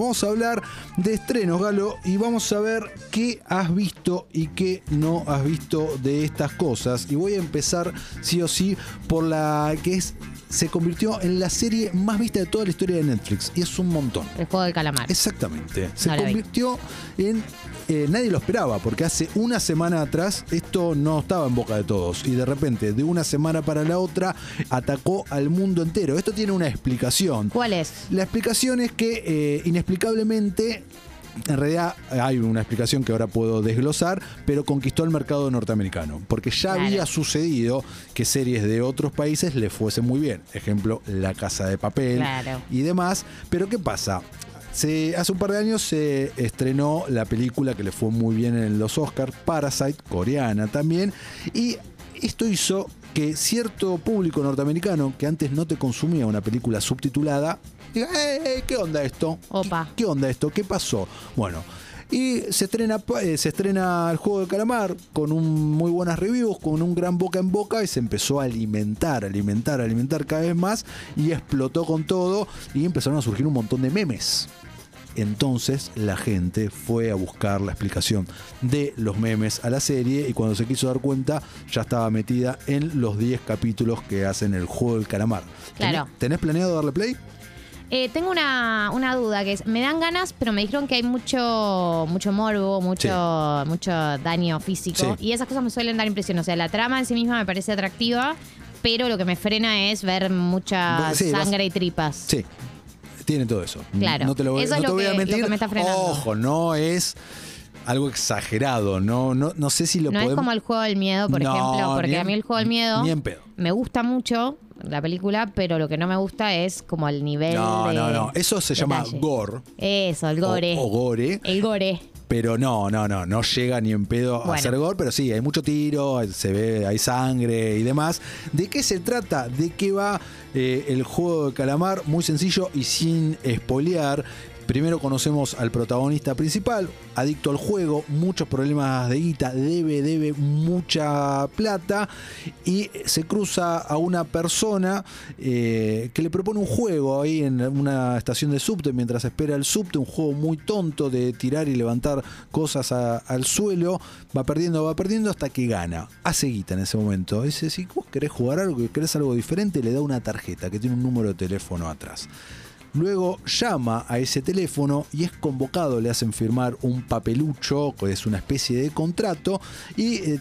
Vamos a hablar de estrenos, Galo, y vamos a ver qué has visto y qué no has visto de estas cosas. Y voy a empezar, sí o sí, por la que es se convirtió en la serie más vista de toda la historia de Netflix. Y es un montón. El juego del calamar. Exactamente. Se No convirtió en... eh, nadie lo esperaba, porque hace una semana atrás esto no estaba en boca de todos. Y de repente, de una semana para la otra, atacó al mundo entero. Esto tiene una explicación. ¿Cuál es? La explicación es que eh, inexplicablemente, en realidad hay una explicación que ahora puedo desglosar, pero conquistó el mercado norteamericano. Porque ya Claro. había sucedido que series de otros países le fuesen muy bien. Ejemplo, La Casa de Papel Claro. y demás. Pero ¿qué pasa? Se- hace un par de años se estrenó la película que le fue muy bien en los Oscars, Parasite, coreana también, y esto hizo que cierto público norteamericano que antes no te consumía una película subtitulada, diga, "Eh, eh, ¿qué onda esto? Opa. ¿Qué, qué onda esto? ¿Qué pasó? Bueno. Y se estrena, eh, se estrena el juego de calamar con un, muy buenas reviews, con un gran boca en boca y se empezó a alimentar, alimentar, alimentar cada vez más y explotó con todo y empezaron a surgir un montón de memes. Entonces la gente fue a buscar la explicación de los memes a la serie y cuando se quiso dar cuenta ya estaba metida en los 10 capítulos que hacen el juego del calamar. Claro. ¿Tenés, tenés planeado darle play? Eh, tengo una, una duda que es, me dan ganas, pero me dijeron que hay mucho, mucho morbo, mucho, mucho daño físico. Sí. Y esas cosas me suelen dar impresión. O sea, la trama en sí misma me parece atractiva, pero lo que me frena es ver mucha Sí, vas- sangre y tripas. Sí, tiene todo eso. Claro. No te lo voy, Eso no es te lo voy a lo mentir. que me está frenando. Ojo, no es algo exagerado. No, no, no sé si lo No es como el juego del miedo, por No, ejemplo, porque en- a mí el juego del miedo Ni en pedo. me gusta mucho la película, pero lo que no me gusta es como el nivel No, de no, no. Eso se llama gore. Eso, el gore. O, o gore. El gore. Pero no, no, no, no llega ni en pedo a ser gore, pero sí, hay mucho tiro, se ve, hay sangre y demás. ¿De qué se trata? ¿De qué va eh, el juego de calamar? Muy sencillo y sin espolear. Primero conocemos al protagonista principal, adicto al juego, muchos problemas de guita, debe, debe mucha plata y se cruza a una persona eh, que le propone un juego ahí en una estación de subte mientras espera el subte, un juego muy tonto de tirar y levantar cosas al suelo, va perdiendo, va perdiendo hasta que gana. Hace guita en ese momento. Dice, si vos querés jugar algo, querés algo diferente, le da una tarjeta que tiene un número de teléfono atrás. Luego llama a ese teléfono y es convocado, le hacen firmar un papelucho, que es una especie de contrato, y eh,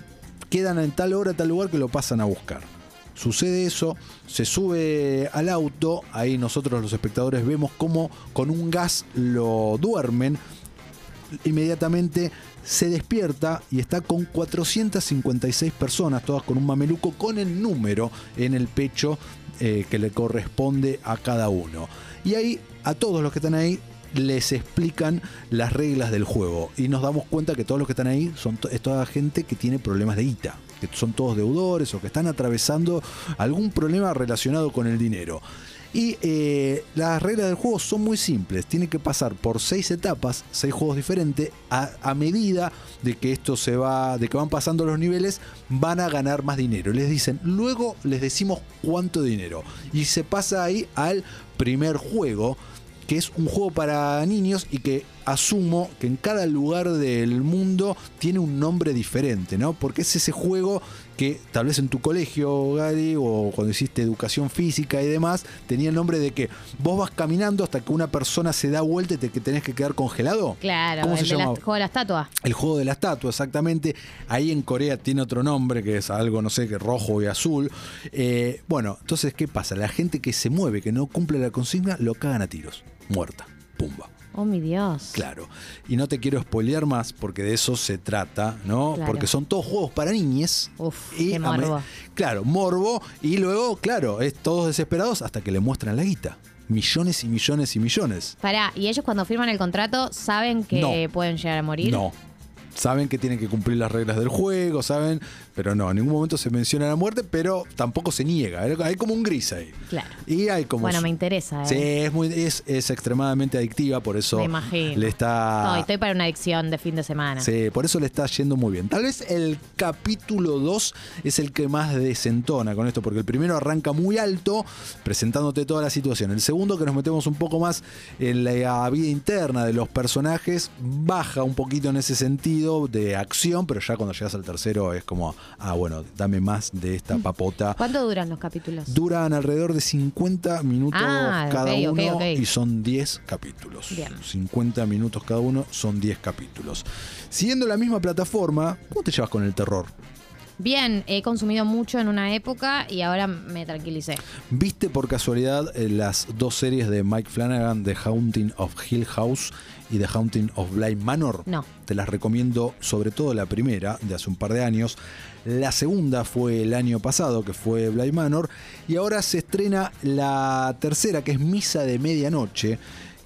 quedan en tal hora, tal lugar que lo pasan a buscar. Sucede eso, se sube al auto, ahí nosotros los espectadores vemos cómo con un gas lo duermen, inmediatamente se despierta y está con 456 personas, todas con un mameluco, con el número en el pecho eh, que le corresponde a cada uno. Y ahí a todos los que están ahí les explican las reglas del juego y nos damos cuenta que todos los que están ahí son toda gente que tiene problemas de guita, que son todos deudores o que están atravesando algún problema relacionado con el dinero. Y eh, las reglas del juego son muy simples. Tiene que pasar por seis etapas, seis juegos diferentes. A, a medida de que esto se va, de que van pasando los niveles, van a ganar más dinero. Les dicen, luego les decimos cuánto dinero. Y se pasa ahí al primer juego, que es un juego para niños y que asumo que en cada lugar del mundo tiene un nombre diferente, ¿no? Porque es ese juego que tal vez en tu colegio, Gary, o cuando hiciste educación física y demás, tenía el nombre de que vos vas caminando hasta que una persona se da vuelta y te que tenés que quedar congelado. Claro, ¿Cómo el se de la- llama? juego de la estatua. El juego de la estatua, exactamente. Ahí en Corea tiene otro nombre, que es algo, no sé, que rojo y azul. Eh, bueno, entonces, ¿qué pasa? La gente que se mueve, que no cumple la consigna, lo cagan a tiros. Muerta. Pumba. Oh, mi Dios. Claro. Y no te quiero spoilear más porque de eso se trata, ¿no? Claro. Porque son todos juegos para niñes. Uf, y qué morbo. Claro, morbo. Y luego, claro, es todos desesperados hasta que le muestran la guita. Millones y millones y millones. Pará, ¿y ellos cuando firman el contrato saben que No. pueden llegar a morir? No. Saben que tienen que cumplir las reglas del juego, saben, pero no, en ningún momento se menciona la muerte, pero tampoco se niega. Hay como un gris ahí. Claro. Y hay como. Bueno, me interesa. ¿eh? Sí, es, muy, es, es extremadamente adictiva, por eso Me imagino. le está. No, estoy para una adicción de fin de semana. Sí, por eso le está yendo muy bien. Tal vez el capítulo 2 es el que más desentona con esto, porque el primero arranca muy alto, presentándote toda la situación. El segundo, que nos metemos un poco más en la vida interna de los personajes, baja un poquito en ese sentido de acción, pero ya cuando llegas al tercero es como, ah, bueno, dame más de esta papota. ¿Cuánto duran los capítulos? Duran alrededor de 50 minutos Ah, cada uno y son 10 capítulos. Bien. 50 minutos cada uno son 10 capítulos. Siguiendo la misma plataforma, ¿cómo te llevas con el terror? Bien, he consumido mucho en una época y ahora me tranquilicé. ¿Viste por casualidad eh, las dos series de Mike Flanagan, The Haunting of Hill House y The Haunting of Bly Manor? No. Te las recomiendo, sobre todo la primera, de hace un par de años. La segunda fue el año pasado, que fue Bly Manor. Y ahora se estrena la tercera, que es Misa de Medianoche.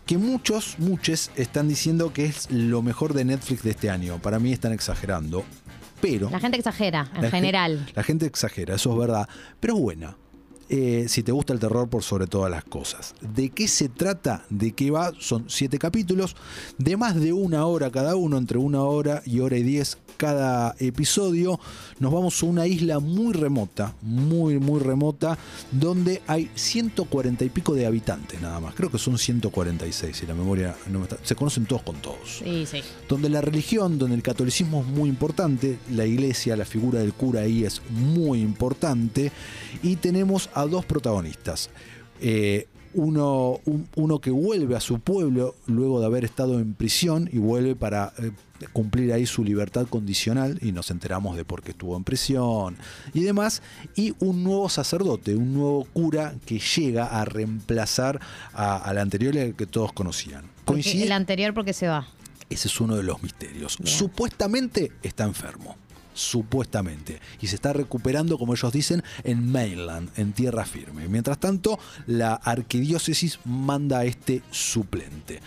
Que muchos, muchos están diciendo que es lo mejor de Netflix de este año. Para mí están exagerando. Pero. La gente exagera, en La general. La gente exagera, eso es verdad, pero es buena. Eh, si te gusta el terror por sobre todas las cosas. ¿De qué se trata? ¿De qué va? Son siete capítulos de más de una hora cada uno, entre una hora y hora y diez cada episodio. Nos vamos a una isla muy remota, muy, muy remota, donde hay 140 y pico de habitantes nada más. Creo que son 146, si la memoria no me está... Se conocen todos con todos Sí, sí. donde la religión, donde el catolicismo es muy importante, la iglesia, la figura del cura ahí es muy importante, y tenemos a dos protagonistas. Eh, uno, un- uno que vuelve a su pueblo luego de haber estado en prisión y vuelve para eh, cumplir ahí su libertad condicional y nos enteramos de por qué estuvo en prisión y demás, y un nuevo sacerdote, un nuevo cura que llega a reemplazar a- al anterior al que todos conocían. Coincide- el anterior porque se va. ese es uno de los misterios. Bien. Supuestamente está enfermo. Supuestamente. Y se está recuperando, como ellos dicen, en mainland, en tierra firme. Mientras tanto, la arquidiócesis manda a este suplente.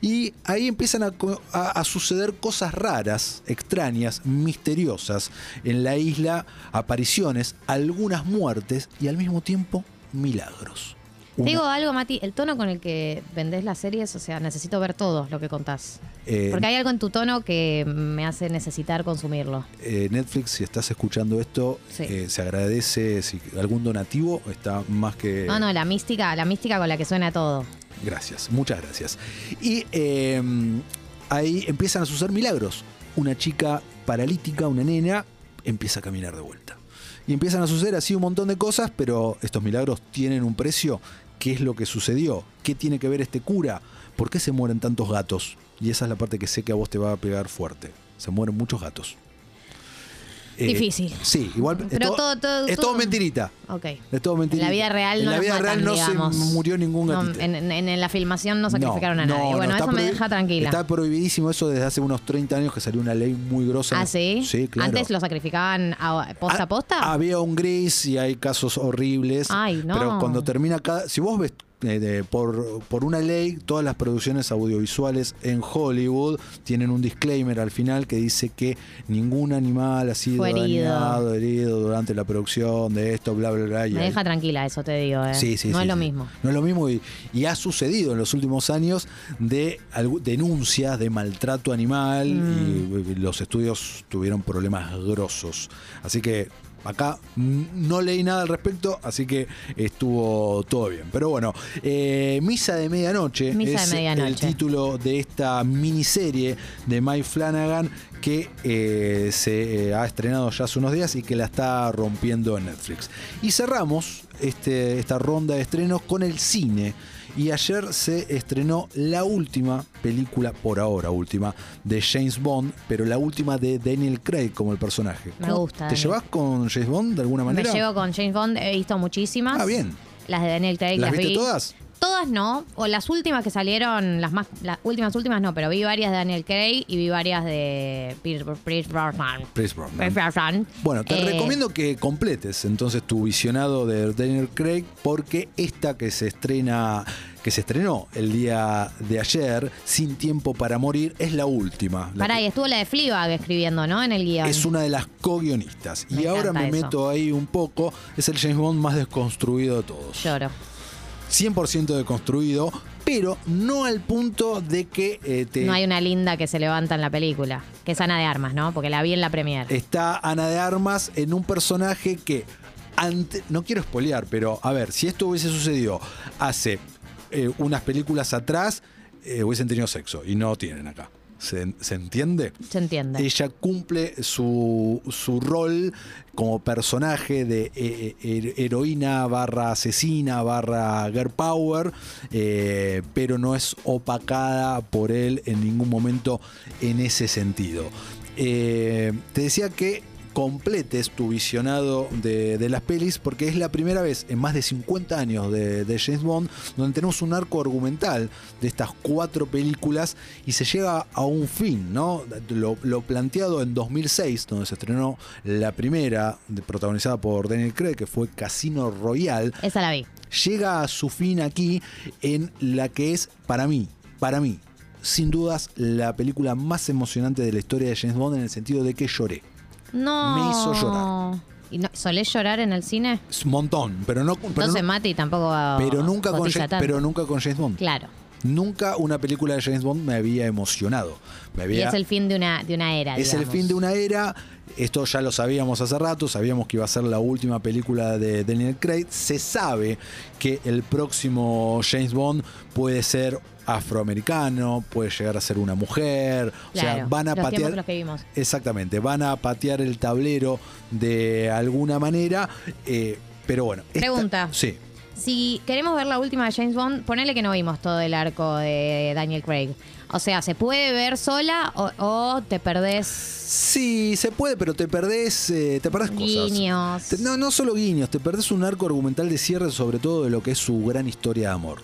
Y ahí empiezan a, a- a suceder cosas raras, extrañas, misteriosas en la isla, apariciones, algunas muertes y al mismo tiempo milagros. Te digo algo, Mati, el tono con el que vendés las series, o sea, necesito ver todo lo que contás. eh, Porque hay algo en tu tono que me hace necesitar consumirlo. Eh, Netflix, si estás escuchando esto, Sí. eh, se agradece si algún donativo está más que. No, no, la mística, la mística con la que suena todo. Gracias, muchas gracias. Y eh, ahí empiezan a suceder milagros. Una chica paralítica, una nena, empieza a caminar de vuelta. Y empiezan a suceder así un montón de cosas, pero estos milagros tienen un precio. ¿Qué es lo que sucedió? ¿Qué tiene que ver este cura? ¿Por qué se mueren tantos gatos? Y esa es la parte que sé que a vos te va a pegar fuerte. Se mueren muchos gatos. Eh, Difícil. Sí, igual. Pero es todo, todo- todo- es todo- mentirita. Ok. Es todo En mentirita. la vida real En no la vida matan, real no digamos. se murió ningún No, gatito. en, en- en la filmación no sacrificaron a nadie. no, bueno, eso me deja tranquila. Está prohibidísimo eso desde hace unos 30 años que salió una ley muy grosa. ¿Ah, sí? Sí, claro. ¿Antes lo sacrificaban a- posta Ah, a posta? Había un gris y hay casos horribles. Ay, no. Pero cuando termina cada. Si vos ves. Eh, de- por, por una ley, todas las producciones audiovisuales en Hollywood tienen un disclaimer al final que dice que ningún animal ha sido Fue dañado, herido durante la producción de esto, bla, bla, bla. me ahí- deja tranquila eso, te digo. ¿eh? Sí, sí, no sí, es lo mismo. No es lo mismo y, y ha sucedido en los últimos años de denuncias de maltrato animal Mm. y, y los estudios tuvieron problemas grosos. Así que acá mm, no leí nada al respecto, así que estuvo todo bien. Pero bueno, eh, Misa de Medianoche Misa de es Medianoche. el título de esta miniserie de Mike Flanagan que eh, se eh, ha estrenado ya hace unos días y que la está rompiendo en Netflix. Y cerramos este, esta ronda de estrenos con el cine. Y ayer se estrenó la última película, por ahora última, de James Bond, pero la última de Daniel Craig como el personaje. Me ¿Cómo- gusta, ¿Te Daniel. llevas con James Bond de alguna Me manera? llevo con James Bond, he visto muchísimas. Ah, bien. Las de Daniel Craig ¿Las las, viste vi. todas? Todas no, o las últimas que salieron, las más, las últimas últimas no, pero vi varias de Daniel Craig y vi varias de Pierce Pierce Brosnan. Pierce Brosnan. Bueno, te Eh, recomiendo que completes entonces tu visionado de Daniel Craig porque esta que se estrena que se estrenó el día de ayer, Sin tiempo para morir, es la última. La Pará, que- y estuvo la de Fleabag escribiendo, ¿no? En el guion. es una de las co-guionistas. Y ahora me eso. meto ahí un poco. Es el James Bond más desconstruido de todos. Lloro. 100% deconstruido, pero no al punto de que eh, te No hay una linda que se levanta en la película, que es Ana de Armas, ¿no? Porque la vi en la premier. está Ana de Armas en un personaje que ante, no quiero espolear, pero a ver, si esto hubiese sucedido hace eh, unas películas atrás, eh, hubiesen tenido sexo y no tienen acá. ¿Se, se entiende? Se entiende. Ella cumple su, su rol como personaje de eh, eh, heroína barra asesina barra girl power, eh, pero no es opacada por él en ningún momento en ese sentido. Eh, te decía que completes tu visionado de, de las pelis porque es la primera vez en más de 50 años de, de James Bond donde tenemos un arco argumental de estas cuatro películas y se llega a un fin, ¿no? Lo, lo planteado en 2006, donde se estrenó la primera, de- protagonizada por Daniel Craig, que fue Casino Royale, Esa la vi. llega a su fin aquí en la que es, para mí, para mí, sin dudas, la película más emocionante de la historia de James Bond en el sentido de que lloré. No. Me hizo llorar. ¿Y no, ¿Solés llorar en el cine? Es un montón, pero no, pero, Entonces no- Mati tampoco pero nunca con James, pero nunca con James Bond. Claro. Nunca una película de James Bond me había emocionado. Me Y había, es el fin de una, de una era, es el fin de una era. Esto ya lo sabíamos hace rato, sabíamos que iba a ser la última película de Daniel Craig. Se sabe que el próximo James Bond puede ser afroamericano, puede llegar a ser una mujer. o sea, van a los patear. en los que vimos. Exactamente, van a patear el tablero de alguna manera. eh, pero bueno. esta- Pregunta. sí. Si queremos ver la última de James Bond, ponele que no vimos todo el arco de Daniel Craig. O sea, ¿se puede ver sola o, o te perdés Sí, se puede, pero te perdés, eh, te perdés cosas. guiños? Te- no, no solo guiños, te perdés un arco argumental de cierre sobre todo de lo que es su gran historia de amor.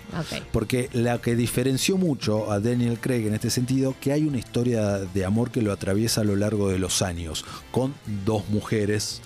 Porque la que diferenció mucho a Daniel Craig en este sentido, que hay una historia de amor que lo atraviesa a lo largo de los años, con dos mujeres.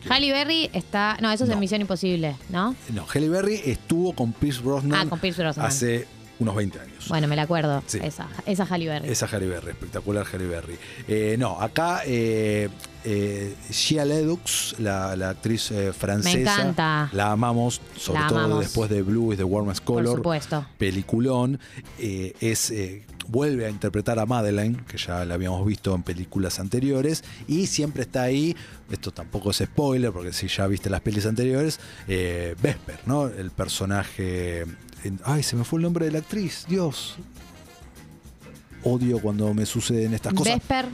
Quiero- Halle Berry está. No, eso es No. en Misión Imposible, ¿no? no, Halle Berry estuvo con Pierce Brosnan Ah, con Pierce Brosnan. hace unos 20 años. Bueno, me la acuerdo. Sí. Esa, esa Halle Berry. Esa Halle Berry, espectacular Halle Berry. Eh, no, acá eh, eh, Shia Ledux, la, la actriz eh, francesa, encanta. la amamos, sobre La todo amamos. después de Blue is the Warmest Por Color, supuesto. peliculón. eh, es, eh, vuelve a interpretar a Madeleine, que ya la habíamos visto en películas anteriores, y siempre está ahí, esto tampoco es spoiler, porque si ya viste las pelis anteriores, eh, Vesper, ¿no? El personaje... en- ay, se me fue el nombre de la actriz, Dios. Odio cuando me suceden estas cosas. Vesper,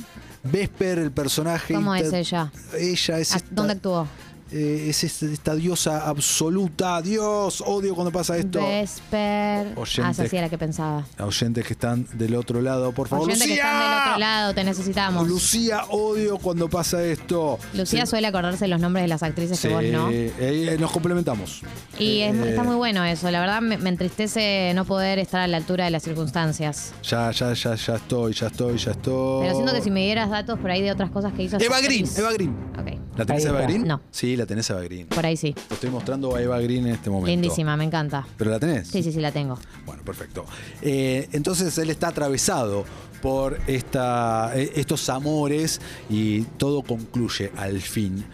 Vesper, el personaje. ¿cómo es ella? Ella es ¿A- esta, ¿Dónde actuó? Eh, es esta, esta diosa absoluta. Dios, odio cuando pasa esto. Vesper. Ah, Oyente. esa sí era la que pensaba. Oyentes que están del otro lado, por favor. Oyente que ¡Lucía! están del otro lado, te necesitamos. Lucía, odio cuando pasa esto. Lucía Sí. suele acordarse los nombres de las actrices Sí, que vos no. eh, eh, nos complementamos. Y es- Eh, está muy bueno eso. La verdad me, me entristece no poder estar a la altura de las circunstancias. Ya, ya, ya, ya estoy, ya estoy, ya estoy. Pero siento que si me dieras datos por ahí de otras cosas que hizo. Eva Green, Eva Green. Ok, ¿La tenés Eva. Green? No. Sí, la tenés a Eva Green. por ahí sí. Te estoy mostrando a Eva Green en este momento. Lindísima, me encanta. ¿Pero la tenés? Sí, sí, sí, la tengo. Bueno, perfecto. Eh, entonces él está atravesado por esta, eh, estos amores y todo concluye al fin.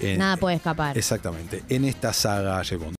en- Nada puede escapar. Exactamente, en esta saga James Bond.